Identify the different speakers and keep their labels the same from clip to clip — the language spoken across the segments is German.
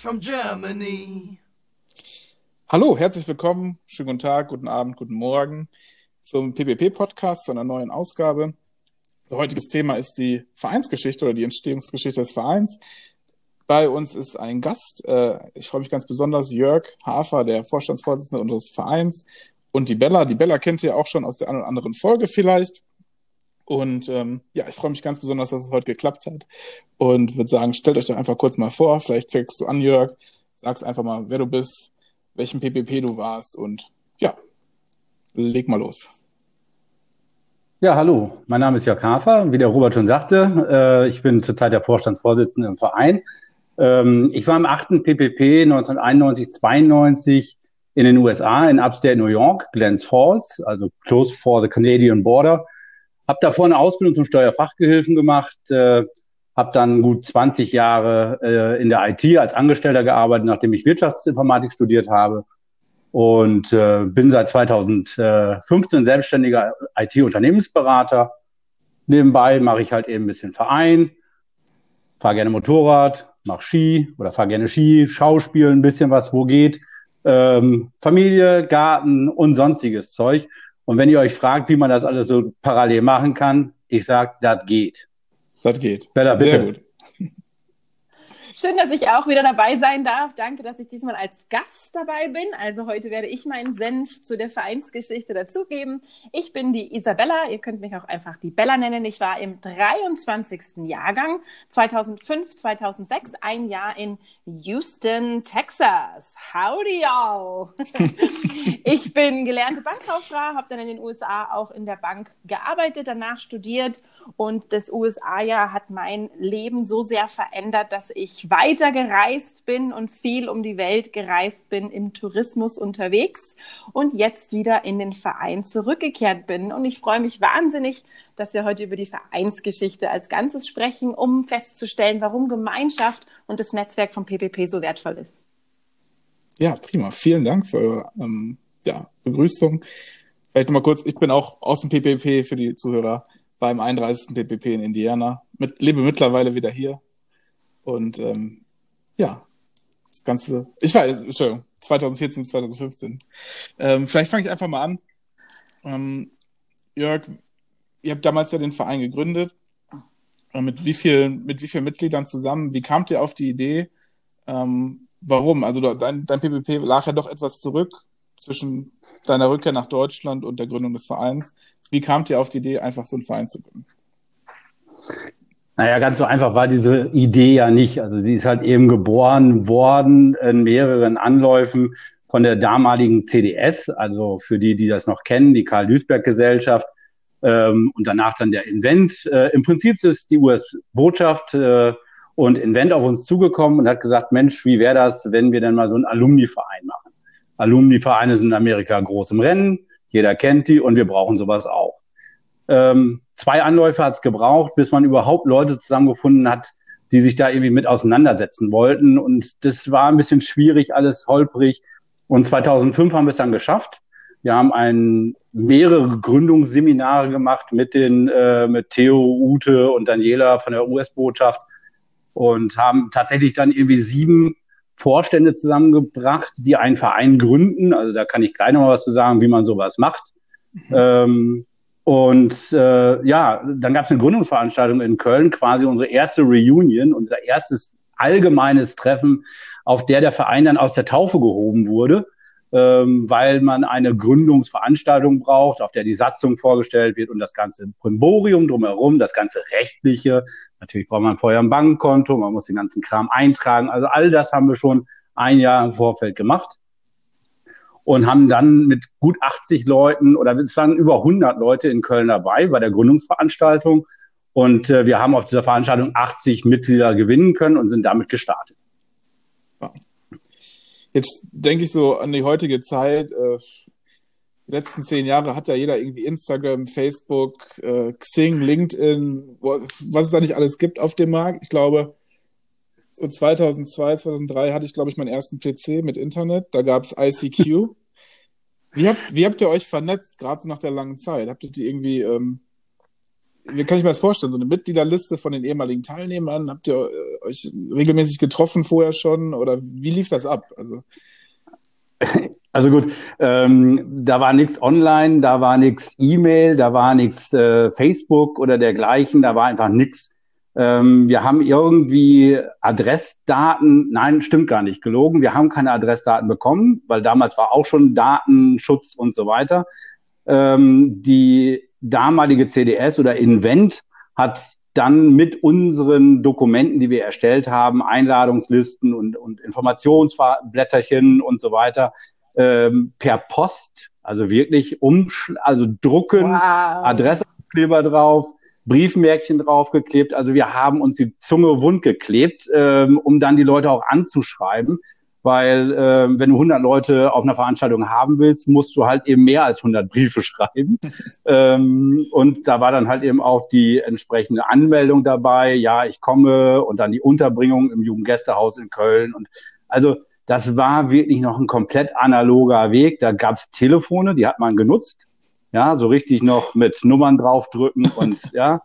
Speaker 1: from Germany.
Speaker 2: Hallo, herzlich willkommen. Schönen guten Tag, guten Abend, guten Morgen zum PPP-Podcast, zu einer neuen Ausgabe. Heutiges Thema ist die Vereinsgeschichte oder die Entstehungsgeschichte des Vereins. Bei uns ist ein Gast. Äh, ich freue mich ganz besonders, Jörg Hafer, der Vorstandsvorsitzende unseres Vereins, und die Bella. Die Bella kennt ihr auch schon aus der einen oder anderen Folge vielleicht. Und ähm, ja, ich freue mich ganz besonders, dass es heute geklappt hat. Und würde sagen, stellt euch doch einfach kurz mal vor. Vielleicht fängst du an, Jörg. Sagst einfach mal, wer du bist, welchen PPP du warst und ja, leg mal los.
Speaker 3: Ja, hallo, mein Name ist Jörg Hafer, wie der Robert schon sagte. Äh, ich bin zurzeit der Vorstandsvorsitzende im Verein. Ähm, ich war im achten PPP 1991, 92 in den USA, in Upstate New York, Glens Falls, also close for the Canadian border. Habe davor eine Ausbildung zum Steuerfachgehilfen gemacht, äh, habe dann gut 20 Jahre äh, in der IT als Angestellter gearbeitet, nachdem ich Wirtschaftsinformatik studiert habe und äh, bin seit 2015 selbstständiger IT-Unternehmensberater. Nebenbei mache ich halt eben ein bisschen Verein, fahre gerne Motorrad, mache Ski oder fahre gerne Ski, Schauspiel ein bisschen was, wo geht, ähm, Familie, Garten und sonstiges Zeug. Und wenn ihr euch fragt, wie man das alles so parallel machen kann, ich sag, das geht.
Speaker 2: Das geht.
Speaker 3: Bella, bitte. Sehr gut.
Speaker 4: Schön, dass ich auch wieder dabei sein darf. Danke, dass ich diesmal als Gast dabei bin. Also heute werde ich meinen Senf zu der Vereinsgeschichte dazugeben. Ich bin die Isabella. Ihr könnt mich auch einfach die Bella nennen. Ich war im 23. Jahrgang 2005, 2006, ein Jahr in Houston, Texas. Howdy y'all. ich bin gelernte Bankkauffrau, habe dann in den USA auch in der Bank gearbeitet, danach studiert und das USA-Jahr hat mein Leben so sehr verändert, dass ich weiter gereist bin und viel um die Welt gereist bin, im Tourismus unterwegs und jetzt wieder in den Verein zurückgekehrt bin. Und ich freue mich wahnsinnig, dass wir heute über die Vereinsgeschichte als Ganzes sprechen, um festzustellen, warum Gemeinschaft und das Netzwerk vom PPP so wertvoll ist.
Speaker 2: Ja, prima. Vielen Dank für eure ähm, ja, Begrüßung. Vielleicht nochmal kurz, ich bin auch aus dem PPP für die Zuhörer beim 31. PPP in Indiana. Mit, lebe mittlerweile wieder hier und ähm, ja, das Ganze, ich war, Entschuldigung, 2014, 2015. Ähm, vielleicht fange ich einfach mal an. Ähm, Jörg, ihr habt damals ja den Verein gegründet. Mit wie vielen, mit wie vielen Mitgliedern zusammen? Wie kamt ihr auf die Idee? Ähm, warum? Also dein, dein PPP lag ja doch etwas zurück zwischen deiner Rückkehr nach Deutschland und der Gründung des Vereins. Wie kamt ihr auf die Idee, einfach so einen Verein zu gründen?
Speaker 3: Naja, ganz so einfach war diese Idee ja nicht. Also sie ist halt eben geboren worden in mehreren Anläufen von der damaligen CDS, also für die, die das noch kennen, die Karl-Duisberg-Gesellschaft ähm, und danach dann der Invent. Äh, Im Prinzip ist die US-Botschaft äh, und Invent auf uns zugekommen und hat gesagt, Mensch, wie wäre das, wenn wir denn mal so einen Alumni-Verein machen? Alumni-Vereine sind in Amerika groß im Rennen, jeder kennt die und wir brauchen sowas auch. Ähm, zwei Anläufe hat es gebraucht, bis man überhaupt Leute zusammengefunden hat, die sich da irgendwie mit auseinandersetzen wollten. Und das war ein bisschen schwierig, alles holprig. Und 2005 haben wir es dann geschafft. Wir haben ein, mehrere Gründungsseminare gemacht mit den, äh, mit Theo, Ute und Daniela von der US-Botschaft und haben tatsächlich dann irgendwie sieben Vorstände zusammengebracht, die einen Verein gründen. Also da kann ich gleich noch mal was zu sagen, wie man sowas macht. Mhm. Ähm, und äh, ja, dann gab es eine Gründungsveranstaltung in Köln, quasi unsere erste Reunion, unser erstes allgemeines Treffen, auf der der Verein dann aus der Taufe gehoben wurde, ähm, weil man eine Gründungsveranstaltung braucht, auf der die Satzung vorgestellt wird und das ganze Primborium drumherum, das ganze rechtliche. Natürlich braucht man vorher ein Bankkonto, man muss den ganzen Kram eintragen. Also all das haben wir schon ein Jahr im Vorfeld gemacht und haben dann mit gut 80 Leuten oder es waren über 100 Leute in Köln dabei bei der Gründungsveranstaltung. Und äh, wir haben auf dieser Veranstaltung 80 Mitglieder gewinnen können und sind damit gestartet.
Speaker 2: Jetzt denke ich so an die heutige Zeit. Äh, die letzten zehn Jahre hat ja jeder irgendwie Instagram, Facebook, äh, Xing, LinkedIn, was es da nicht alles gibt auf dem Markt. Ich glaube, so 2002, 2003 hatte ich, glaube ich, meinen ersten PC mit Internet. Da gab es ICQ. Wie habt, wie habt ihr euch vernetzt, gerade so nach der langen Zeit? Habt ihr die irgendwie ähm, wie kann ich mir das vorstellen? So eine Mitgliederliste von den ehemaligen Teilnehmern? Habt ihr äh, euch regelmäßig getroffen vorher schon? Oder wie lief das ab? Also,
Speaker 3: also gut, ähm, da war nichts online, da war nichts E-Mail, da war nichts äh, Facebook oder dergleichen, da war einfach nichts. Ähm, wir haben irgendwie Adressdaten, nein, stimmt gar nicht, gelogen. Wir haben keine Adressdaten bekommen, weil damals war auch schon Datenschutz und so weiter. Ähm, die damalige CDS oder Invent hat dann mit unseren Dokumenten, die wir erstellt haben, Einladungslisten und, und Informationsblätterchen und so weiter, ähm, per Post, also wirklich umsch also drucken, wow. Adressenkleber drauf, Briefmärkchen draufgeklebt. Also wir haben uns die Zunge wund geklebt, ähm, um dann die Leute auch anzuschreiben weil äh, wenn du 100 Leute auf einer Veranstaltung haben willst, musst du halt eben mehr als 100 Briefe schreiben. ähm, und da war dann halt eben auch die entsprechende Anmeldung dabei, ja, ich komme und dann die Unterbringung im Jugendgästehaus in Köln. Und also das war wirklich noch ein komplett analoger Weg. Da gab's Telefone, die hat man genutzt. Ja, so richtig noch mit Nummern draufdrücken und ja,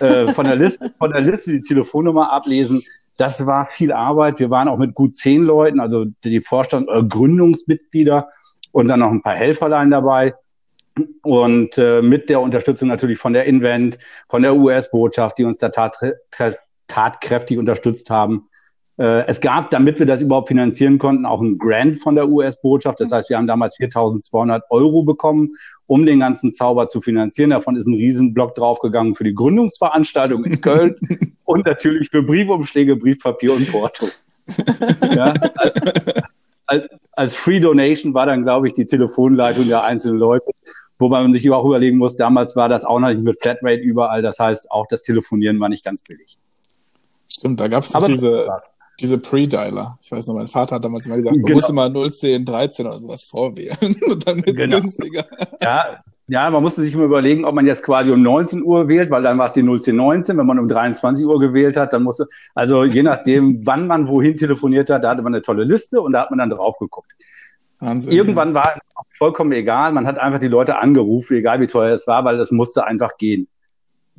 Speaker 3: äh, von der Liste, von der Liste die Telefonnummer ablesen. Das war viel Arbeit. Wir waren auch mit gut zehn Leuten, also die Vorstand oder äh, Gründungsmitglieder und dann noch ein paar Helferlein dabei. Und äh, mit der Unterstützung natürlich von der Invent, von der US-Botschaft, die uns da tat, tatkräftig unterstützt haben. Äh, es gab, damit wir das überhaupt finanzieren konnten, auch ein Grant von der US-Botschaft. Das heißt, wir haben damals 4.200 Euro bekommen, um den ganzen Zauber zu finanzieren. Davon ist ein Riesenblock draufgegangen für die Gründungsveranstaltung in Köln und natürlich für Briefumschläge, Briefpapier und Porto. ja, als, als Free Donation war dann, glaube ich, die Telefonleitung der einzelnen Leute, wobei man sich auch überlegen muss, damals war das auch noch nicht mit Flatrate überall. Das heißt, auch das Telefonieren war nicht ganz billig.
Speaker 2: Stimmt, da gab es diese, diese Pre-Dialer. Ich weiß noch, mein Vater hat damals immer gesagt, man genau. musste mal 010, 13 oder sowas vorwählen und dann wird genau. günstiger.
Speaker 3: Ja, ja, man musste sich immer überlegen, ob man jetzt quasi um 19 Uhr wählt, weil dann war es die 01019. Wenn man um 23 Uhr gewählt hat, dann musste, also je nachdem, wann man wohin telefoniert hat, da hatte man eine tolle Liste und da hat man dann drauf geguckt. Wahnsinn, Irgendwann war es vollkommen egal. Man hat einfach die Leute angerufen, egal wie teuer es war, weil das musste einfach gehen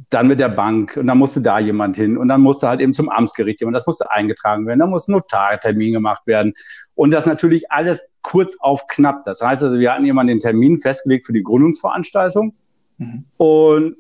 Speaker 3: dann mit der Bank und dann musste da jemand hin und dann musste halt eben zum Amtsgericht jemand, das musste eingetragen werden, dann muss ein Notartermin gemacht werden und das natürlich alles kurz auf knapp. Das heißt also, wir hatten jemanden den Termin festgelegt für die Gründungsveranstaltung mhm. und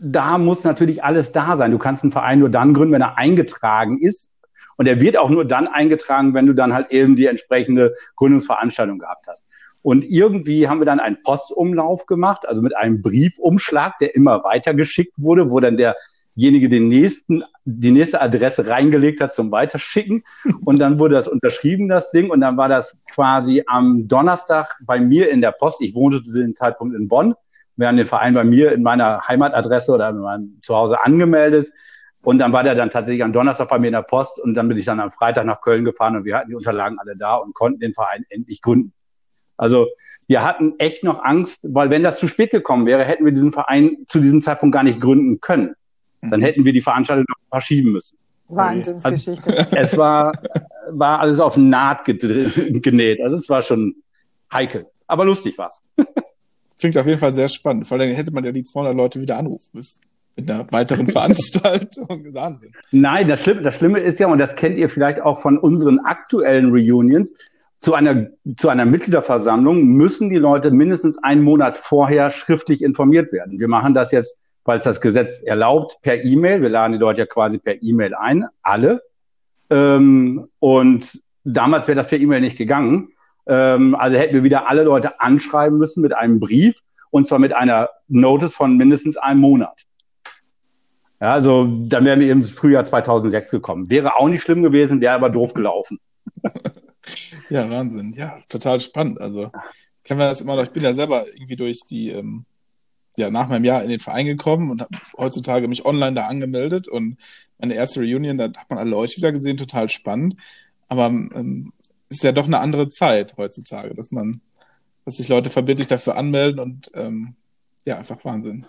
Speaker 3: da muss natürlich alles da sein. Du kannst einen Verein nur dann gründen, wenn er eingetragen ist und er wird auch nur dann eingetragen, wenn du dann halt eben die entsprechende Gründungsveranstaltung gehabt hast. Und irgendwie haben wir dann einen Postumlauf gemacht, also mit einem Briefumschlag, der immer weitergeschickt wurde, wo dann derjenige den nächsten, die nächste Adresse reingelegt hat zum Weiterschicken. Und dann wurde das unterschrieben, das Ding. Und dann war das quasi am Donnerstag bei mir in der Post. Ich wohnte zu dem Zeitpunkt in Bonn. Wir haben den Verein bei mir in meiner Heimatadresse oder in meinem Zuhause angemeldet. Und dann war der dann tatsächlich am Donnerstag bei mir in der Post und dann bin ich dann am Freitag nach Köln gefahren und wir hatten die Unterlagen alle da und konnten den Verein endlich gründen. Also wir hatten echt noch Angst, weil wenn das zu spät gekommen wäre, hätten wir diesen Verein zu diesem Zeitpunkt gar nicht gründen können. Dann hätten wir die Veranstaltung noch verschieben müssen.
Speaker 4: Wahnsinnsgeschichte.
Speaker 3: Also, es war, war alles auf Naht genäht. Also es war schon heikel. Aber lustig war's.
Speaker 2: Klingt auf jeden Fall sehr spannend. Vor allem hätte man ja die 200 Leute wieder anrufen müssen. Mit einer weiteren Veranstaltung. Wahnsinn.
Speaker 3: Nein, das Schlimme, das Schlimme ist ja, und das kennt ihr vielleicht auch von unseren aktuellen Reunions, zu einer, zu einer Mitgliederversammlung müssen die Leute mindestens einen Monat vorher schriftlich informiert werden. Wir machen das jetzt, weil es das Gesetz erlaubt, per E-Mail. Wir laden die Leute ja quasi per E-Mail ein, alle. Ähm, und damals wäre das per E-Mail nicht gegangen. Ähm, also hätten wir wieder alle Leute anschreiben müssen mit einem Brief und zwar mit einer Notice von mindestens einem Monat. Ja, also dann wären wir im Frühjahr 2006 gekommen. Wäre auch nicht schlimm gewesen, wäre aber doof gelaufen.
Speaker 2: Ja, Wahnsinn. Ja, total spannend. Also kennen wir das immer noch. Ich bin ja selber irgendwie durch die, ähm, ja, nach meinem Jahr in den Verein gekommen und habe heutzutage mich online da angemeldet und meine erste Reunion, da hat man alle Leute wieder gesehen, total spannend. Aber ähm, ist ja doch eine andere Zeit heutzutage, dass man, dass sich Leute verbindlich dafür anmelden und ähm, ja, einfach Wahnsinn.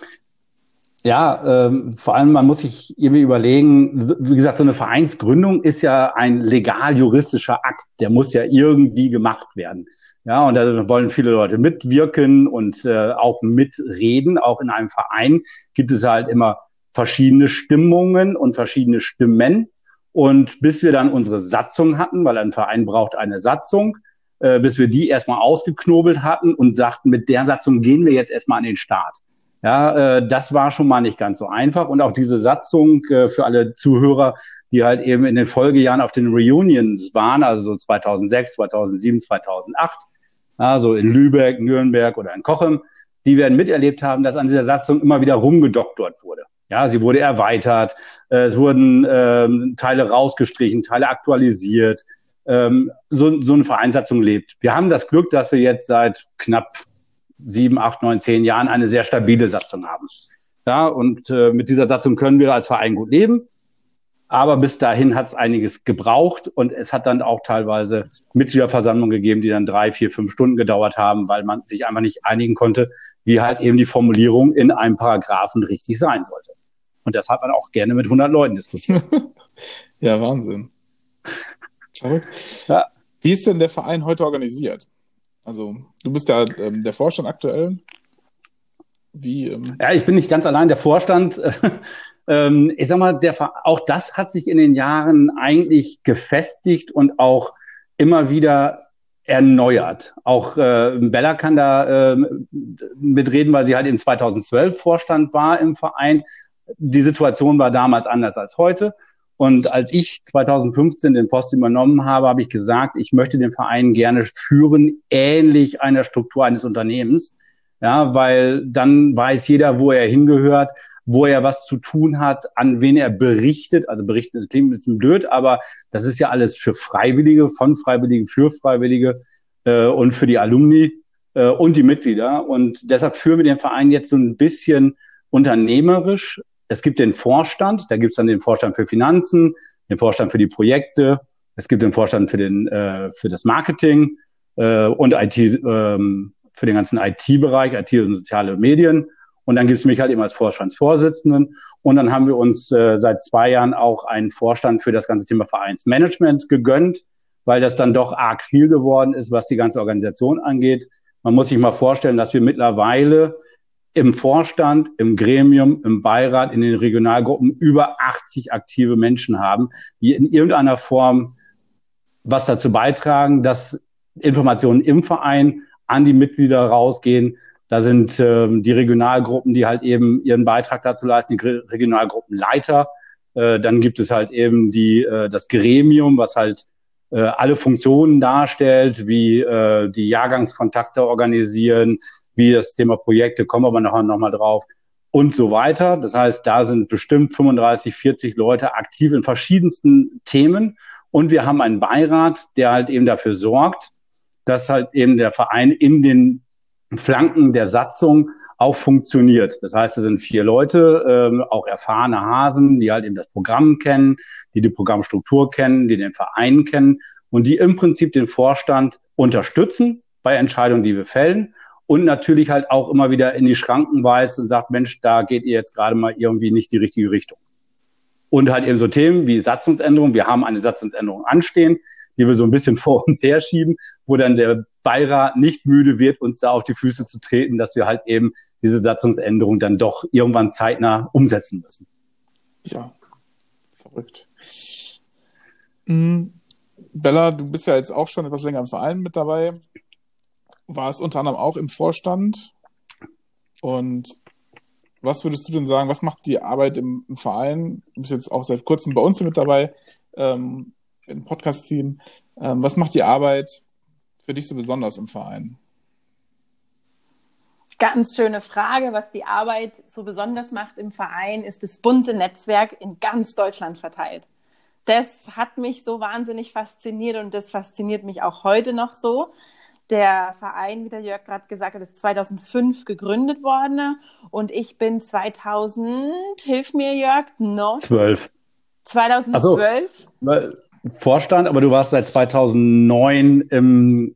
Speaker 3: Ja, ähm, vor allem man muss sich irgendwie überlegen, wie gesagt, so eine Vereinsgründung ist ja ein legal-juristischer Akt, der muss ja irgendwie gemacht werden. Ja, und da wollen viele Leute mitwirken und äh, auch mitreden. Auch in einem Verein gibt es halt immer verschiedene Stimmungen und verschiedene Stimmen. Und bis wir dann unsere Satzung hatten, weil ein Verein braucht eine Satzung, äh, bis wir die erstmal ausgeknobelt hatten und sagten, mit der Satzung gehen wir jetzt erstmal an den Start. Ja, äh, das war schon mal nicht ganz so einfach. Und auch diese Satzung äh, für alle Zuhörer, die halt eben in den Folgejahren auf den Reunions waren, also so 2006, 2007, 2008, also in Lübeck, Nürnberg oder in Kochem, die werden miterlebt haben, dass an dieser Satzung immer wieder rumgedoktort wurde. Ja, sie wurde erweitert, äh, es wurden ähm, Teile rausgestrichen, Teile aktualisiert. Ähm, so, so eine Vereinssatzung lebt. Wir haben das Glück, dass wir jetzt seit knapp sieben, acht, neun, zehn Jahren eine sehr stabile Satzung haben. Ja, und äh, mit dieser Satzung können wir als Verein gut leben. Aber bis dahin hat es einiges gebraucht und es hat dann auch teilweise Mitgliederversammlungen gegeben, die dann drei, vier, fünf Stunden gedauert haben, weil man sich einfach nicht einigen konnte, wie halt eben die Formulierung in einem Paragraphen richtig sein sollte. Und das hat man auch gerne mit 100 Leuten diskutiert.
Speaker 2: ja, Wahnsinn. Verrückt. Ja. Wie ist denn der Verein heute organisiert? Also, du bist ja ähm, der Vorstand aktuell.
Speaker 3: Wie? Ähm... Ja, ich bin nicht ganz allein der Vorstand. ähm, ich sag mal, der, auch das hat sich in den Jahren eigentlich gefestigt und auch immer wieder erneuert. Auch äh, Bella kann da äh, mitreden, weil sie halt in 2012 Vorstand war im Verein. Die Situation war damals anders als heute. Und als ich 2015 den Post übernommen habe, habe ich gesagt, ich möchte den Verein gerne führen, ähnlich einer Struktur eines Unternehmens. Ja, weil dann weiß jeder, wo er hingehört, wo er was zu tun hat, an wen er berichtet. Also berichtet, das klingt ein bisschen blöd, aber das ist ja alles für Freiwillige, von Freiwilligen, für Freiwillige äh, und für die Alumni äh, und die Mitglieder. Und deshalb führen wir den Verein jetzt so ein bisschen unternehmerisch es gibt den Vorstand, da gibt es dann den Vorstand für Finanzen, den Vorstand für die Projekte, es gibt den Vorstand für, den, äh, für das Marketing äh, und IT, ähm, für den ganzen IT-Bereich, IT und soziale Medien. Und dann gibt es mich halt eben als Vorstandsvorsitzenden. Und dann haben wir uns äh, seit zwei Jahren auch einen Vorstand für das ganze Thema Vereinsmanagement gegönnt, weil das dann doch arg viel geworden ist, was die ganze Organisation angeht. Man muss sich mal vorstellen, dass wir mittlerweile im Vorstand, im Gremium, im Beirat, in den Regionalgruppen über 80 aktive Menschen haben, die in irgendeiner Form was dazu beitragen, dass Informationen im Verein an die Mitglieder rausgehen. Da sind ähm, die Regionalgruppen, die halt eben ihren Beitrag dazu leisten, die Regionalgruppenleiter. Äh, dann gibt es halt eben die, äh, das Gremium, was halt äh, alle Funktionen darstellt, wie äh, die Jahrgangskontakte organisieren, wie das Thema Projekte, kommen wir aber nachher nochmal drauf und so weiter. Das heißt, da sind bestimmt 35, 40 Leute aktiv in verschiedensten Themen. Und wir haben einen Beirat, der halt eben dafür sorgt, dass halt eben der Verein in den Flanken der Satzung auch funktioniert. Das heißt, es sind vier Leute, ähm, auch erfahrene Hasen, die halt eben das Programm kennen, die die Programmstruktur kennen, die den Verein kennen und die im Prinzip den Vorstand unterstützen bei Entscheidungen, die wir fällen und natürlich halt auch immer wieder in die Schranken weist und sagt, Mensch, da geht ihr jetzt gerade mal irgendwie nicht die richtige Richtung. Und halt eben so Themen wie Satzungsänderung. Wir haben eine Satzungsänderung anstehen, die wir so ein bisschen vor uns herschieben, wo dann der Beirat nicht müde wird, uns da auf die Füße zu treten, dass wir halt eben diese Satzungsänderung dann doch irgendwann zeitnah umsetzen müssen.
Speaker 2: Ja, verrückt. Mhm. Bella, du bist ja jetzt auch schon etwas länger im Verein mit dabei war es unter anderem auch im Vorstand. Und was würdest du denn sagen, was macht die Arbeit im, im Verein? Du bist jetzt auch seit kurzem bei uns mit dabei, ähm, im Podcast-Team. Ähm, was macht die Arbeit für dich so besonders im Verein?
Speaker 4: Ganz schöne Frage. Was die Arbeit so besonders macht im Verein, ist das bunte Netzwerk in ganz Deutschland verteilt. Das hat mich so wahnsinnig fasziniert und das fasziniert mich auch heute noch so. Der Verein, wie der Jörg gerade gesagt hat, ist 2005 gegründet worden und ich bin 2000, hilf mir Jörg,
Speaker 3: noch? 12.
Speaker 4: 2012?
Speaker 3: So, Vorstand, aber du warst seit 2009 im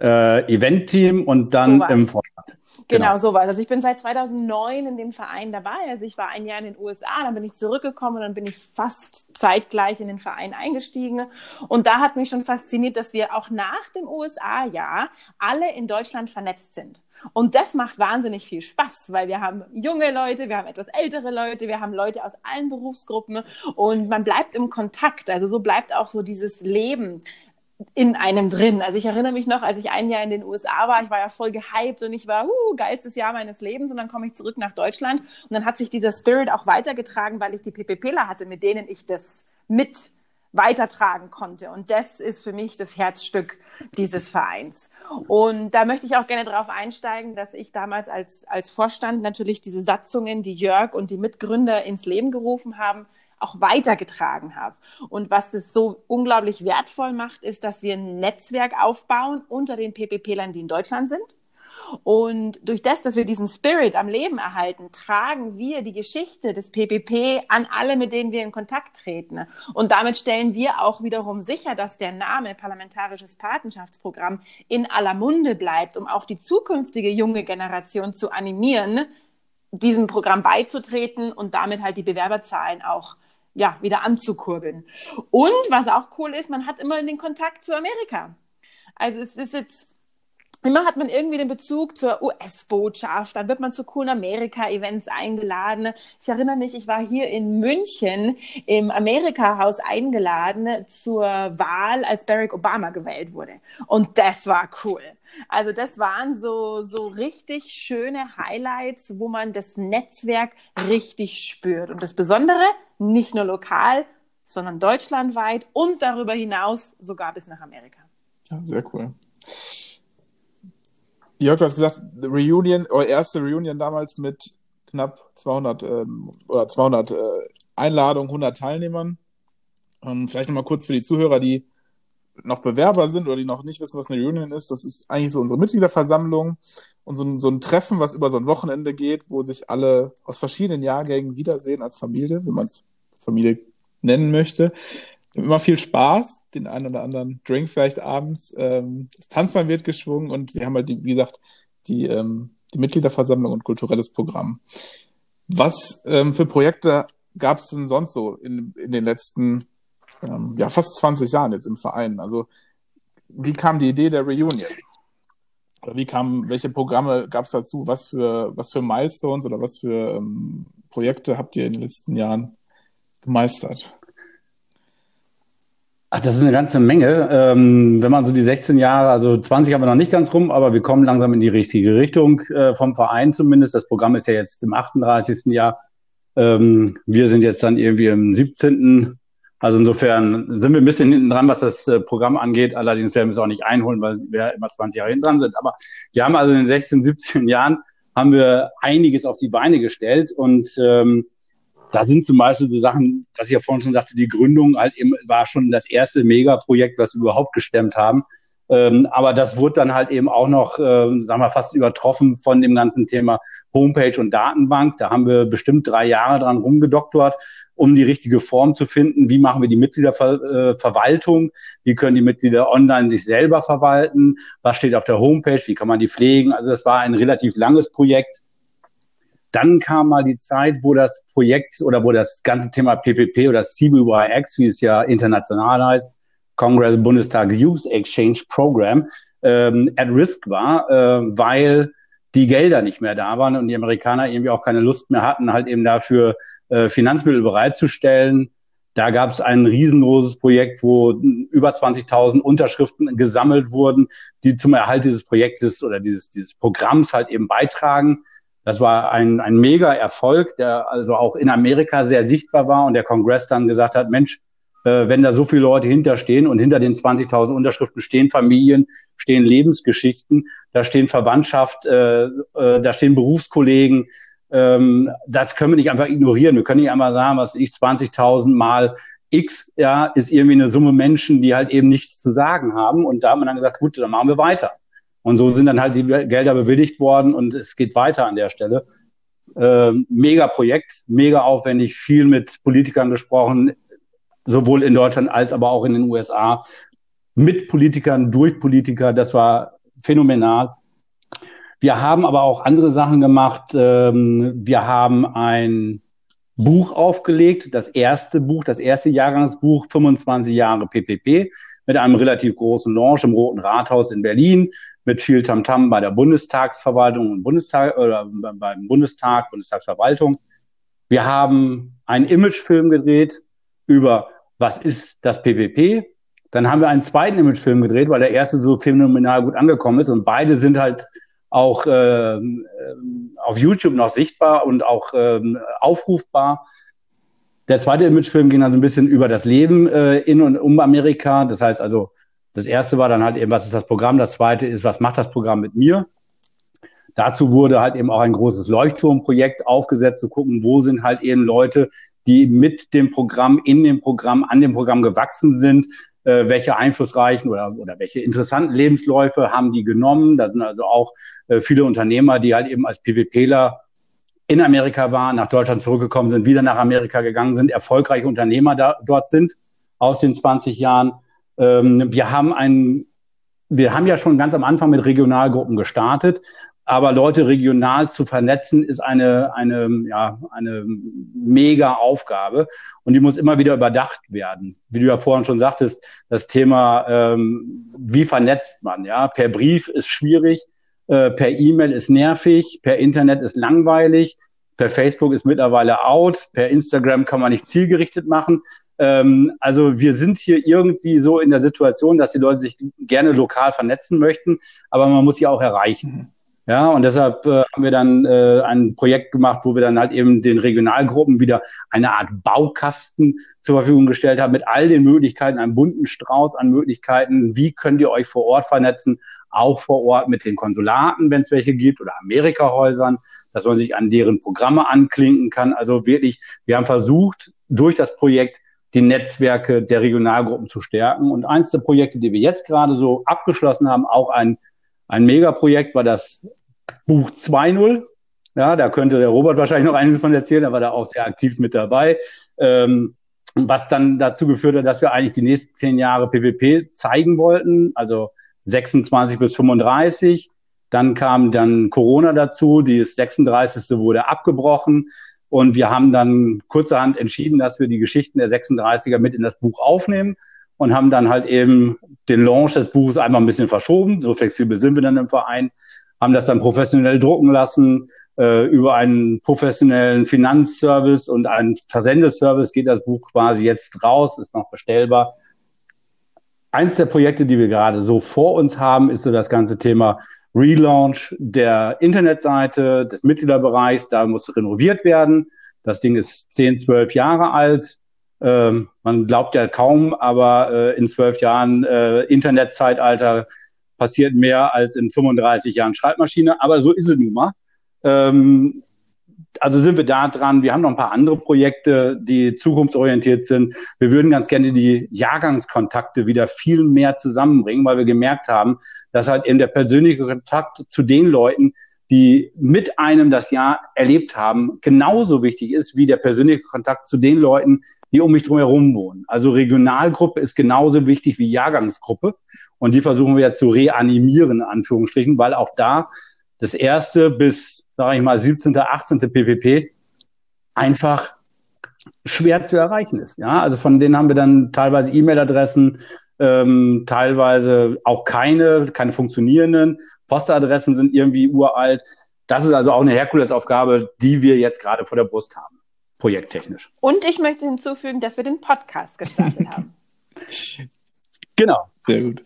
Speaker 3: äh, Event-Team und dann so im Vorstand.
Speaker 4: Genau, genau sowas. Also ich bin seit 2009 in dem Verein dabei. Also ich war ein Jahr in den USA, dann bin ich zurückgekommen und dann bin ich fast zeitgleich in den Verein eingestiegen. Und da hat mich schon fasziniert, dass wir auch nach dem USA-Jahr alle in Deutschland vernetzt sind. Und das macht wahnsinnig viel Spaß, weil wir haben junge Leute, wir haben etwas ältere Leute, wir haben Leute aus allen Berufsgruppen und man bleibt im Kontakt. Also so bleibt auch so dieses Leben in einem drin. Also ich erinnere mich noch, als ich ein Jahr in den USA war, ich war ja voll gehypt und ich war, uh, geilstes Jahr meines Lebens und dann komme ich zurück nach Deutschland und dann hat sich dieser Spirit auch weitergetragen, weil ich die PPPler hatte, mit denen ich das mit weitertragen konnte. Und das ist für mich das Herzstück dieses Vereins. Und da möchte ich auch gerne darauf einsteigen, dass ich damals als, als Vorstand natürlich diese Satzungen, die Jörg und die Mitgründer ins Leben gerufen haben, auch weitergetragen habe. Und was es so unglaublich wertvoll macht, ist, dass wir ein Netzwerk aufbauen unter den PPP-Lern, die in Deutschland sind. Und durch das, dass wir diesen Spirit am Leben erhalten, tragen wir die Geschichte des PPP an alle, mit denen wir in Kontakt treten. Und damit stellen wir auch wiederum sicher, dass der Name Parlamentarisches Patenschaftsprogramm in aller Munde bleibt, um auch die zukünftige junge Generation zu animieren, diesem Programm beizutreten und damit halt die Bewerberzahlen auch ja, wieder anzukurbeln. Und was auch cool ist, man hat immer den Kontakt zu Amerika. Also es ist jetzt, immer hat man irgendwie den Bezug zur US-Botschaft, dann wird man zu coolen Amerika-Events eingeladen. Ich erinnere mich, ich war hier in München im Amerika-Haus eingeladen zur Wahl, als Barack Obama gewählt wurde. Und das war cool. Also das waren so, so richtig schöne Highlights, wo man das Netzwerk richtig spürt. Und das Besondere, nicht nur lokal, sondern deutschlandweit und darüber hinaus sogar bis nach Amerika.
Speaker 2: Ja, sehr cool. Jörg, du hast gesagt, Reunion, eure erste Reunion damals mit knapp 200 ähm, oder 200 äh, Einladungen, 100 Teilnehmern. Ähm, vielleicht nochmal kurz für die Zuhörer, die noch Bewerber sind oder die noch nicht wissen, was eine Reunion ist, das ist eigentlich so unsere Mitgliederversammlung und so so ein Treffen, was über so ein Wochenende geht, wo sich alle aus verschiedenen Jahrgängen wiedersehen als Familie, wenn man es Familie nennen möchte. Immer viel Spaß, den einen oder anderen Drink vielleicht abends. Ähm, das Tanzbein wird geschwungen und wir haben halt, die, wie gesagt, die, ähm, die Mitgliederversammlung und kulturelles Programm. Was ähm, für Projekte gab es denn sonst so in, in den letzten ähm, ja, fast 20 Jahren jetzt im Verein. Also wie kam die Idee der Reunion? Oder wie kam, welche Programme gab es dazu? Was für, was für Milestones oder was für ähm, Projekte habt ihr in den letzten Jahren gemeistert?
Speaker 3: Ach, das ist eine ganze Menge. Ähm, wenn man so die 16 Jahre, also 20 haben wir noch nicht ganz rum, aber wir kommen langsam in die richtige Richtung äh, vom Verein zumindest. Das Programm ist ja jetzt im 38. Jahr. Ähm, wir sind jetzt dann irgendwie im 17. Also insofern sind wir ein bisschen hinten dran, was das äh, Programm angeht. Allerdings werden wir es auch nicht einholen, weil wir immer 20 Jahre hinten dran sind. Aber wir haben also in den 16, 17 Jahren haben wir einiges auf die Beine gestellt und ähm, da sind zum Beispiel so Sachen, was ich ja vorhin schon sagte, die Gründung halt eben war schon das erste Megaprojekt, was wir überhaupt gestemmt haben. Ähm, aber das wurde dann halt eben auch noch, äh, sagen wir, fast übertroffen von dem ganzen Thema Homepage und Datenbank. Da haben wir bestimmt drei Jahre dran rumgedoktort um die richtige Form zu finden. Wie machen wir die Mitgliederverwaltung? Wie können die Mitglieder online sich selber verwalten? Was steht auf der Homepage? Wie kann man die pflegen? Also das war ein relativ langes Projekt. Dann kam mal die Zeit, wo das Projekt oder wo das ganze Thema PPP oder CBYX, wie es ja international heißt, Congress Bundestag Youth Exchange Program, ähm, at risk war, äh, weil die Gelder nicht mehr da waren und die Amerikaner irgendwie auch keine Lust mehr hatten, halt eben dafür äh, Finanzmittel bereitzustellen. Da gab es ein riesengroßes Projekt, wo über 20.000 Unterschriften gesammelt wurden, die zum Erhalt dieses Projektes oder dieses, dieses Programms halt eben beitragen. Das war ein, ein mega Erfolg, der also auch in Amerika sehr sichtbar war und der Kongress dann gesagt hat, Mensch, äh, wenn da so viele Leute hinterstehen und hinter den 20.000 Unterschriften stehen Familien, stehen Lebensgeschichten, da stehen Verwandtschaft, äh, äh, da stehen Berufskollegen. Ähm, das können wir nicht einfach ignorieren. Wir können nicht einmal sagen, was ich 20.000 mal X, ja, ist irgendwie eine Summe Menschen, die halt eben nichts zu sagen haben. Und da haben wir dann gesagt, gut, dann machen wir weiter. Und so sind dann halt die Gelder bewilligt worden und es geht weiter an der Stelle. Äh, mega Projekt, mega aufwendig, viel mit Politikern gesprochen, sowohl in Deutschland als aber auch in den USA, mit Politikern, durch Politiker. Das war phänomenal. Wir haben aber auch andere Sachen gemacht. Ähm, wir haben ein Buch aufgelegt, das erste Buch, das erste Jahrgangsbuch, 25 Jahre PPP, mit einem relativ großen Launch im Roten Rathaus in Berlin, mit viel Tamtam bei der Bundestagsverwaltung und Bundestag oder beim Bundestag, Bundestagsverwaltung. Wir haben einen Imagefilm gedreht über was ist das PPP. Dann haben wir einen zweiten Imagefilm gedreht, weil der erste so phänomenal gut angekommen ist und beide sind halt auch äh, auf YouTube noch sichtbar und auch äh, aufrufbar. Der zweite Imagefilm ging dann so ein bisschen über das Leben äh, in und um Amerika. Das heißt also, das erste war dann halt eben, was ist das Programm? Das zweite ist, was macht das Programm mit mir? Dazu wurde halt eben auch ein großes Leuchtturmprojekt aufgesetzt, zu gucken, wo sind halt eben Leute, die mit dem Programm, in dem Programm, an dem Programm gewachsen sind, äh, welche einflussreichen oder, oder welche interessanten Lebensläufe haben die genommen. Da sind also auch äh, viele Unternehmer, die halt eben als PWPler in Amerika waren, nach Deutschland zurückgekommen sind, wieder nach Amerika gegangen sind, erfolgreiche Unternehmer da, dort sind aus den 20 Jahren. Ähm, wir haben ein, wir haben ja schon ganz am Anfang mit Regionalgruppen gestartet aber Leute regional zu vernetzen, ist eine, eine, ja, eine mega Aufgabe und die muss immer wieder überdacht werden. Wie du ja vorhin schon sagtest, das Thema, ähm, wie vernetzt man? Ja, per Brief ist schwierig, äh, per E-Mail ist nervig, per Internet ist langweilig, per Facebook ist mittlerweile out, per Instagram kann man nicht zielgerichtet machen. Ähm, also wir sind hier irgendwie so in der Situation, dass die Leute sich gerne lokal vernetzen möchten, aber man muss sie auch erreichen. Mhm. Ja, und deshalb äh, haben wir dann äh, ein Projekt gemacht, wo wir dann halt eben den Regionalgruppen wieder eine Art Baukasten zur Verfügung gestellt haben mit all den Möglichkeiten, einem bunten Strauß an Möglichkeiten. Wie könnt ihr euch vor Ort vernetzen? Auch vor Ort mit den Konsulaten, wenn es welche gibt, oder Amerikahäusern, dass man sich an deren Programme anklinken kann. Also wirklich, wir haben versucht, durch das Projekt die Netzwerke der Regionalgruppen zu stärken. Und eins der Projekte, die wir jetzt gerade so abgeschlossen haben, auch ein ein Megaprojekt war das Buch 2.0. Ja, da könnte der Robert wahrscheinlich noch einiges von erzählen, er war da auch sehr aktiv mit dabei. Ähm, was dann dazu geführt hat, dass wir eigentlich die nächsten zehn Jahre PWP zeigen wollten, also 26 bis 35. Dann kam dann Corona dazu, die 36. wurde abgebrochen und wir haben dann kurzerhand entschieden, dass wir die Geschichten der 36er mit in das Buch aufnehmen und haben dann halt eben den Launch des Buches einmal ein bisschen verschoben. So flexibel sind wir dann im Verein, haben das dann professionell drucken lassen. Äh, über einen professionellen Finanzservice und einen Versendeservice geht das Buch quasi jetzt raus, ist noch bestellbar. Eins der Projekte, die wir gerade so vor uns haben, ist so das ganze Thema Relaunch der Internetseite, des Mitgliederbereichs. Da muss renoviert werden. Das Ding ist 10, 12 Jahre alt. Ähm, man glaubt ja kaum, aber äh, in zwölf Jahren äh, Internetzeitalter passiert mehr als in 35 Jahren Schreibmaschine. Aber so ist es nun mal. Ähm, also sind wir da dran. Wir haben noch ein paar andere Projekte, die zukunftsorientiert sind. Wir würden ganz gerne die Jahrgangskontakte wieder viel mehr zusammenbringen, weil wir gemerkt haben, dass halt eben der persönliche Kontakt zu den Leuten, die mit einem das Jahr erlebt haben, genauso wichtig ist wie der persönliche Kontakt zu den Leuten, die um mich drum herum wohnen. Also Regionalgruppe ist genauso wichtig wie Jahrgangsgruppe. Und die versuchen wir jetzt zu reanimieren, in Anführungsstrichen, weil auch da das erste bis, sage ich mal, 17., 18. PPP einfach schwer zu erreichen ist. Ja, also von denen haben wir dann teilweise E-Mail-Adressen, ähm, teilweise auch keine, keine funktionierenden. Postadressen sind irgendwie uralt. Das ist also auch eine Herkulesaufgabe, die wir jetzt gerade vor der Brust haben, projekttechnisch.
Speaker 4: Und ich möchte hinzufügen, dass wir den Podcast gestartet haben.
Speaker 2: Genau. Sehr gut.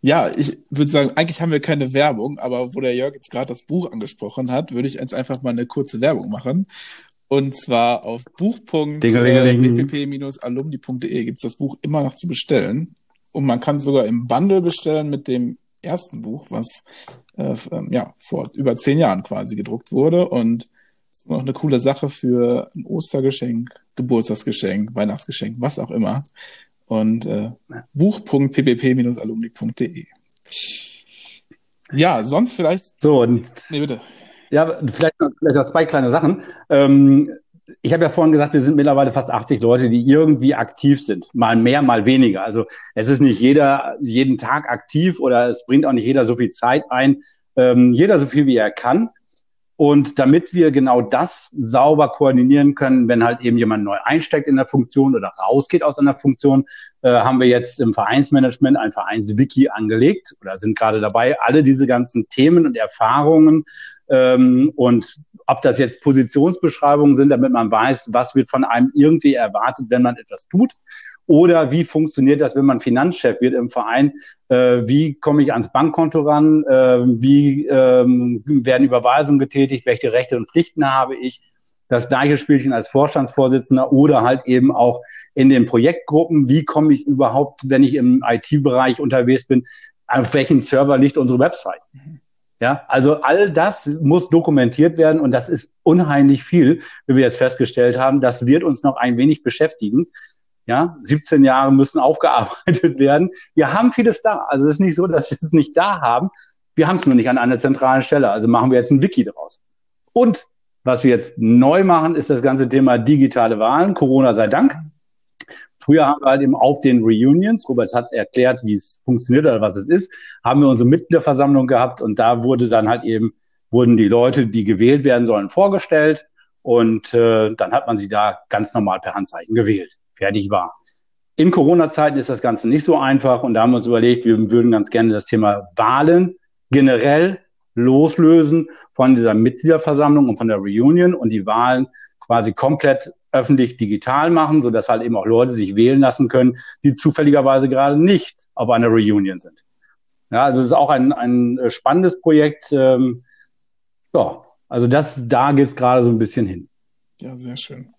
Speaker 2: Ja, ich würde sagen, eigentlich haben wir keine Werbung, aber wo der Jörg jetzt gerade das Buch angesprochen hat, würde ich jetzt einfach mal eine kurze Werbung machen. Und zwar auf buch.bpp-alumni.de gibt es das Buch immer noch zu bestellen. Und man kann sogar im Bundle bestellen mit dem ersten Buch, was äh, ähm, ja vor über zehn Jahren quasi gedruckt wurde. Und ist noch eine coole Sache für ein Ostergeschenk, Geburtstagsgeschenk, Weihnachtsgeschenk, was auch immer. Und äh, buch.ppp-alumni.de. Ja, sonst vielleicht.
Speaker 3: So, und. Nee, bitte. Ja, vielleicht noch, vielleicht noch zwei kleine Sachen. Ähm, ich habe ja vorhin gesagt, wir sind mittlerweile fast 80 Leute, die irgendwie aktiv sind. Mal mehr, mal weniger. Also es ist nicht jeder jeden Tag aktiv oder es bringt auch nicht jeder so viel Zeit ein, Ähm, jeder so viel wie er kann. Und damit wir genau das sauber koordinieren können, wenn halt eben jemand neu einsteckt in der Funktion oder rausgeht aus einer Funktion, äh, haben wir jetzt im Vereinsmanagement ein Vereinswiki angelegt oder sind gerade dabei, alle diese ganzen Themen und Erfahrungen ähm, und ob das jetzt Positionsbeschreibungen sind, damit man weiß, was wird von einem irgendwie erwartet, wenn man etwas tut, oder wie funktioniert das, wenn man Finanzchef wird im Verein? Äh, wie komme ich ans Bankkonto ran? Äh, wie ähm, werden Überweisungen getätigt? Welche Rechte und Pflichten habe ich? Das gleiche Spielchen als Vorstandsvorsitzender oder halt eben auch in den Projektgruppen. Wie komme ich überhaupt, wenn ich im IT-Bereich unterwegs bin, auf welchen Server liegt unsere Website? Ja, also all das muss dokumentiert werden und das ist unheimlich viel, wie wir jetzt festgestellt haben. Das wird uns noch ein wenig beschäftigen. Ja, 17 Jahre müssen aufgearbeitet werden. Wir haben vieles da. Also es ist nicht so, dass wir es nicht da haben. Wir haben es nur nicht an einer zentralen Stelle. Also machen wir jetzt ein Wiki draus. Und was wir jetzt neu machen, ist das ganze Thema digitale Wahlen. Corona sei Dank. Früher haben wir halt eben auf den Reunions, Robert hat erklärt, wie es funktioniert oder was es ist, haben wir unsere Mitgliederversammlung gehabt und da wurde dann halt eben, wurden die Leute, die gewählt werden sollen, vorgestellt und äh, dann hat man sie da ganz normal per Handzeichen gewählt fertig war. In Corona-Zeiten ist das Ganze nicht so einfach und da haben wir uns überlegt, wir würden ganz gerne das Thema Wahlen generell loslösen von dieser Mitgliederversammlung und von der Reunion und die Wahlen quasi komplett öffentlich digital machen, so dass halt eben auch Leute sich wählen lassen können, die zufälligerweise gerade nicht auf einer Reunion sind. Ja, also es ist auch ein, ein spannendes Projekt. Ähm, ja, also das, da geht es gerade so ein bisschen hin.
Speaker 2: Ja, sehr schön.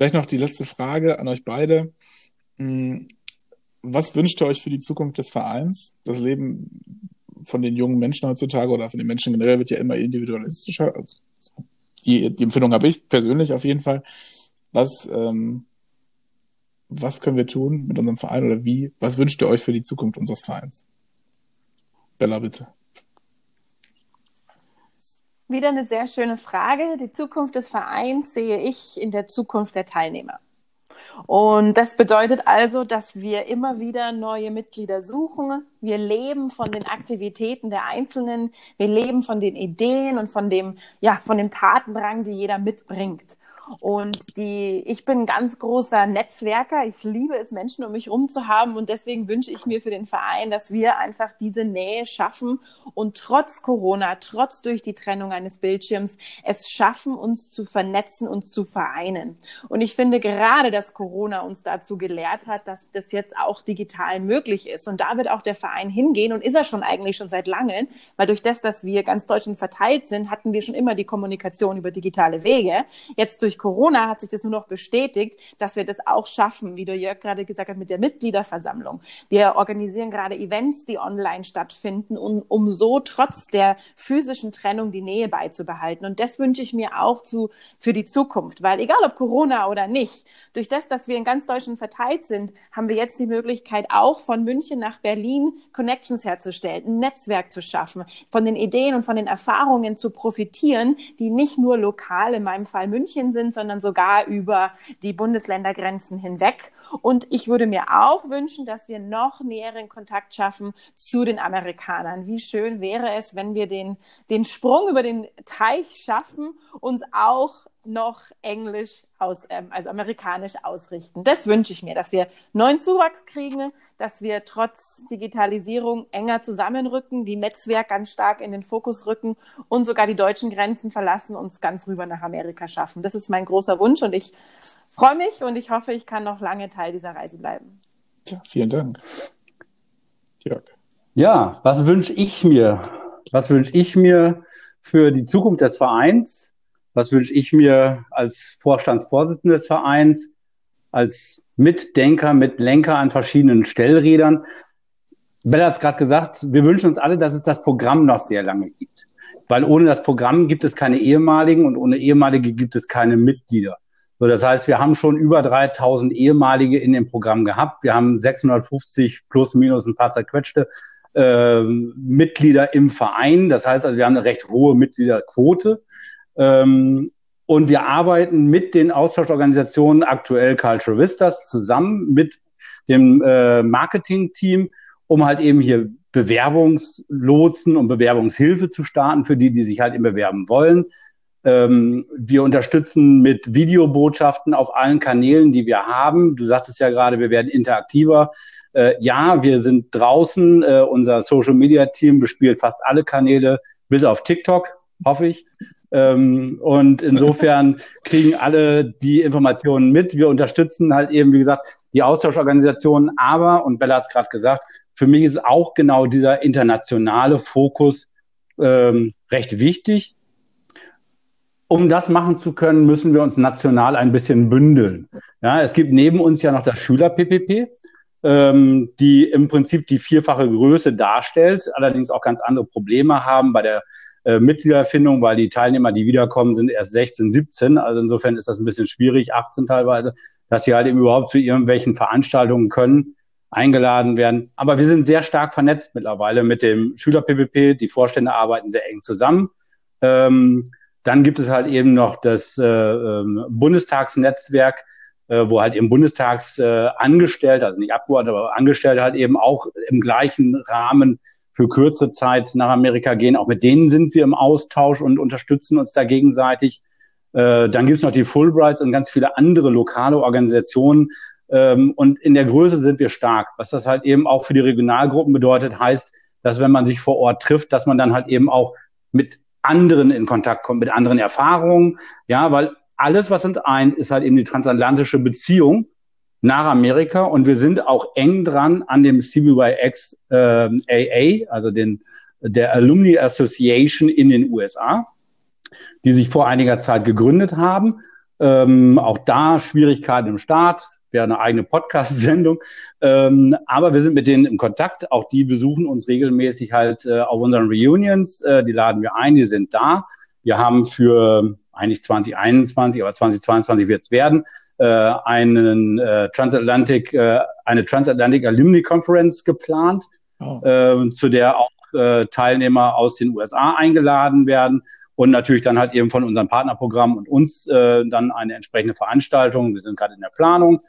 Speaker 2: Vielleicht noch die letzte Frage an euch beide. Hm, was wünscht ihr euch für die Zukunft des Vereins? Das Leben von den jungen Menschen heutzutage oder von den Menschen generell wird ja immer individualistischer. Die, die Empfindung habe ich persönlich auf jeden Fall. Was, ähm, was können wir tun mit unserem Verein oder wie? Was wünscht ihr euch für die Zukunft unseres Vereins? Bella, bitte.
Speaker 4: Wieder eine sehr schöne Frage. Die Zukunft des Vereins sehe ich in der Zukunft der Teilnehmer. Und das bedeutet also, dass wir immer wieder neue Mitglieder suchen. Wir leben von den Aktivitäten der Einzelnen. Wir leben von den Ideen und von dem, ja, von dem Tatendrang, die jeder mitbringt. Und die, ich bin ein ganz großer Netzwerker. Ich liebe es, Menschen um mich herum zu haben. Und deswegen wünsche ich mir für den Verein, dass wir einfach diese Nähe schaffen und trotz Corona, trotz durch die Trennung eines Bildschirms, es schaffen, uns zu vernetzen, uns zu vereinen. Und ich finde gerade, dass Corona uns dazu gelehrt hat, dass das jetzt auch digital möglich ist. Und da wird auch der Verein hingehen und ist er schon eigentlich schon seit langem, weil durch das, dass wir ganz Deutschland verteilt sind, hatten wir schon immer die Kommunikation über digitale Wege. Jetzt durch Corona hat sich das nur noch bestätigt, dass wir das auch schaffen, wie der Jörg gerade gesagt hat, mit der Mitgliederversammlung. Wir organisieren gerade Events, die online stattfinden, um, um so trotz der physischen Trennung die Nähe beizubehalten. Und das wünsche ich mir auch zu, für die Zukunft, weil egal ob Corona oder nicht, durch das, dass wir in ganz Deutschland verteilt sind, haben wir jetzt die Möglichkeit, auch von München nach Berlin Connections herzustellen, ein Netzwerk zu schaffen, von den Ideen und von den Erfahrungen zu profitieren, die nicht nur lokal, in meinem Fall München sind, sondern sogar über die Bundesländergrenzen hinweg. Und ich würde mir auch wünschen, dass wir noch näheren Kontakt schaffen zu den Amerikanern. Wie schön wäre es, wenn wir den, den Sprung über den Teich schaffen, uns auch noch Englisch aus, ähm, also amerikanisch ausrichten. Das wünsche ich mir, dass wir neuen Zuwachs kriegen, dass wir trotz Digitalisierung enger zusammenrücken, die Netzwerk ganz stark in den Fokus rücken und sogar die deutschen Grenzen verlassen, uns ganz rüber nach Amerika schaffen. Das ist mein großer Wunsch und ich freue mich und ich hoffe, ich kann noch lange Teil dieser Reise bleiben.
Speaker 2: Ja, vielen Dank.
Speaker 3: Jörg. Ja, was wünsche ich mir? Was wünsche ich mir für die Zukunft des Vereins? Was wünsche ich mir als Vorstandsvorsitzender des Vereins, als Mitdenker, Mitlenker an verschiedenen Stellrädern? Bella hat es gerade gesagt, wir wünschen uns alle, dass es das Programm noch sehr lange gibt. Weil ohne das Programm gibt es keine ehemaligen und ohne ehemalige gibt es keine Mitglieder. So, das heißt, wir haben schon über 3000 ehemalige in dem Programm gehabt. Wir haben 650 plus minus ein paar zerquetschte äh, Mitglieder im Verein. Das heißt also, wir haben eine recht hohe Mitgliederquote. Ähm, und wir arbeiten mit den Austauschorganisationen aktuell Cultural Vistas zusammen mit dem äh, Marketing-Team, um halt eben hier Bewerbungslotsen und Bewerbungshilfe zu starten für die, die sich halt eben bewerben wollen. Ähm, wir unterstützen mit Videobotschaften auf allen Kanälen, die wir haben. Du sagtest ja gerade, wir werden interaktiver. Äh, ja, wir sind draußen. Äh, unser Social Media Team bespielt fast alle Kanäle, bis auf TikTok, hoffe ich. Ähm, und insofern kriegen alle die Informationen mit. Wir unterstützen halt eben, wie gesagt, die Austauschorganisationen. Aber, und Bella hat es gerade gesagt, für mich ist auch genau dieser internationale Fokus ähm, recht wichtig. Um das machen zu können, müssen wir uns national ein bisschen bündeln. Ja, es gibt neben uns ja noch das Schüler-PPP, ähm, die im Prinzip die vierfache Größe darstellt, allerdings auch ganz andere Probleme haben bei der äh, Mitgliederfindung, weil die Teilnehmer, die wiederkommen, sind erst 16, 17. Also insofern ist das ein bisschen schwierig, 18 teilweise, dass sie halt eben überhaupt zu irgendwelchen Veranstaltungen können, eingeladen werden. Aber wir sind sehr stark vernetzt mittlerweile mit dem Schüler-PPP. Die Vorstände arbeiten sehr eng zusammen. Ähm, dann gibt es halt eben noch das äh, ähm, Bundestagsnetzwerk, äh, wo halt im Bundestags äh, also nicht Abgeordnete, aber Angestellte halt eben auch im gleichen Rahmen für kürzere Zeit nach Amerika gehen. Auch mit denen sind wir im Austausch und unterstützen uns da gegenseitig. Äh, dann gibt es noch die Fulbrights und ganz viele andere lokale Organisationen. Ähm, und in der Größe sind wir stark. Was das halt eben auch für die Regionalgruppen bedeutet, heißt, dass wenn man sich vor Ort trifft, dass man dann halt eben auch mit anderen in Kontakt kommt, mit anderen Erfahrungen. Ja, weil alles, was uns eint, ist halt eben die transatlantische Beziehung nach Amerika und wir sind auch eng dran an dem CBYX äh, AA, also den, der Alumni Association in den USA, die sich vor einiger Zeit gegründet haben. Ähm, auch da Schwierigkeiten im Start, wäre eine eigene Podcast-Sendung. Ähm, aber wir sind mit denen im Kontakt. Auch die besuchen uns regelmäßig halt äh, auf unseren Reunions. Äh, die laden wir ein, die sind da. Wir haben für eigentlich 2021, aber 2022 wird es werden, äh, einen äh, Transatlantic, äh, eine Transatlantic Alumni Conference geplant, oh. äh, zu der auch äh, Teilnehmer aus den USA eingeladen werden und natürlich dann halt eben von unserem Partnerprogramm und uns äh, dann eine entsprechende Veranstaltung. Wir sind gerade in der Planung.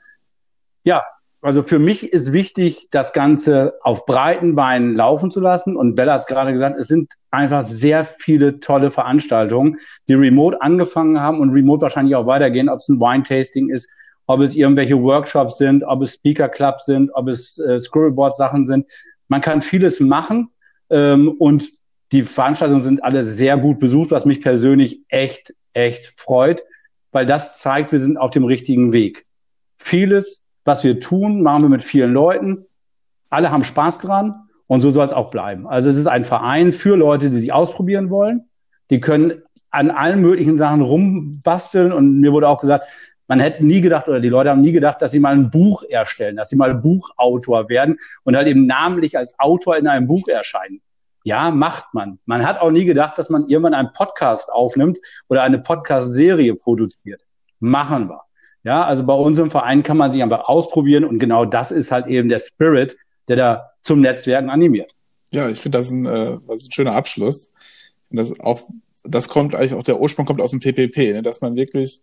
Speaker 3: Ja, also für mich ist wichtig, das Ganze auf breiten Beinen laufen zu lassen. Und Bella hat es gerade gesagt, es sind einfach sehr viele tolle Veranstaltungen, die remote angefangen haben und remote wahrscheinlich auch weitergehen, ob es ein Wine-Tasting ist, ob es irgendwelche Workshops sind, ob es Speaker-Clubs sind, ob es äh, Scribbleboard-Sachen sind. Man kann vieles machen ähm, und die Veranstaltungen sind alle sehr gut besucht, was mich persönlich echt, echt freut, weil das zeigt, wir sind auf dem richtigen Weg. Vieles was wir tun, machen wir mit vielen Leuten. Alle haben Spaß dran und so soll es auch bleiben. Also es ist ein Verein für Leute, die sich ausprobieren wollen. Die können an allen möglichen Sachen rumbasteln und mir wurde auch gesagt, man hätte nie gedacht oder die Leute haben nie gedacht, dass sie mal ein Buch erstellen, dass sie mal Buchautor werden und halt eben namentlich als Autor in einem Buch erscheinen. Ja, macht man. Man hat auch nie gedacht, dass man irgendwann einen Podcast aufnimmt oder eine Podcast-Serie produziert. Machen wir. Ja, also bei unserem Verein kann man sich einfach ausprobieren und genau das ist halt eben der Spirit, der da zum Netzwerken animiert.
Speaker 2: Ja, ich finde das ein, äh, das ein schöner Abschluss. Und das auch, das kommt eigentlich auch der Ursprung kommt aus dem PPP, ne, dass man wirklich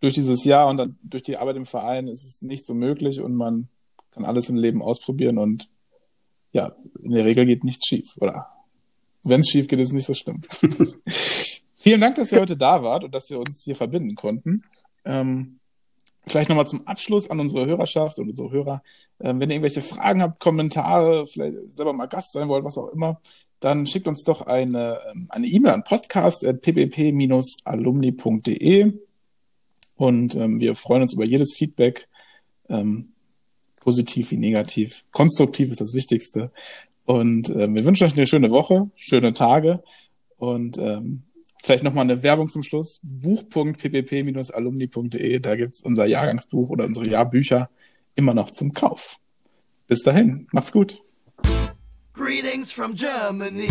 Speaker 2: durch dieses Jahr und dann durch die Arbeit im Verein ist es nicht so möglich und man kann alles im Leben ausprobieren und ja, in der Regel geht nichts schief, oder? Wenn es schief geht, ist es nicht so schlimm. Vielen Dank, dass ihr heute da wart und dass wir uns hier verbinden konnten. Ähm, Vielleicht nochmal zum Abschluss an unsere Hörerschaft und unsere Hörer. Ähm, wenn ihr irgendwelche Fragen habt, Kommentare, vielleicht selber mal Gast sein wollt, was auch immer, dann schickt uns doch eine ähm, eine E-Mail an podcast.ppp-alumni.de und ähm, wir freuen uns über jedes Feedback, ähm, positiv wie negativ. Konstruktiv ist das Wichtigste. Und ähm, wir wünschen euch eine schöne Woche, schöne Tage und ähm, Vielleicht nochmal eine Werbung zum Schluss. Buch.ppp-alumni.de, da gibt's unser Jahrgangsbuch oder unsere Jahrbücher immer noch zum Kauf. Bis dahin, macht's gut. Greetings from Germany.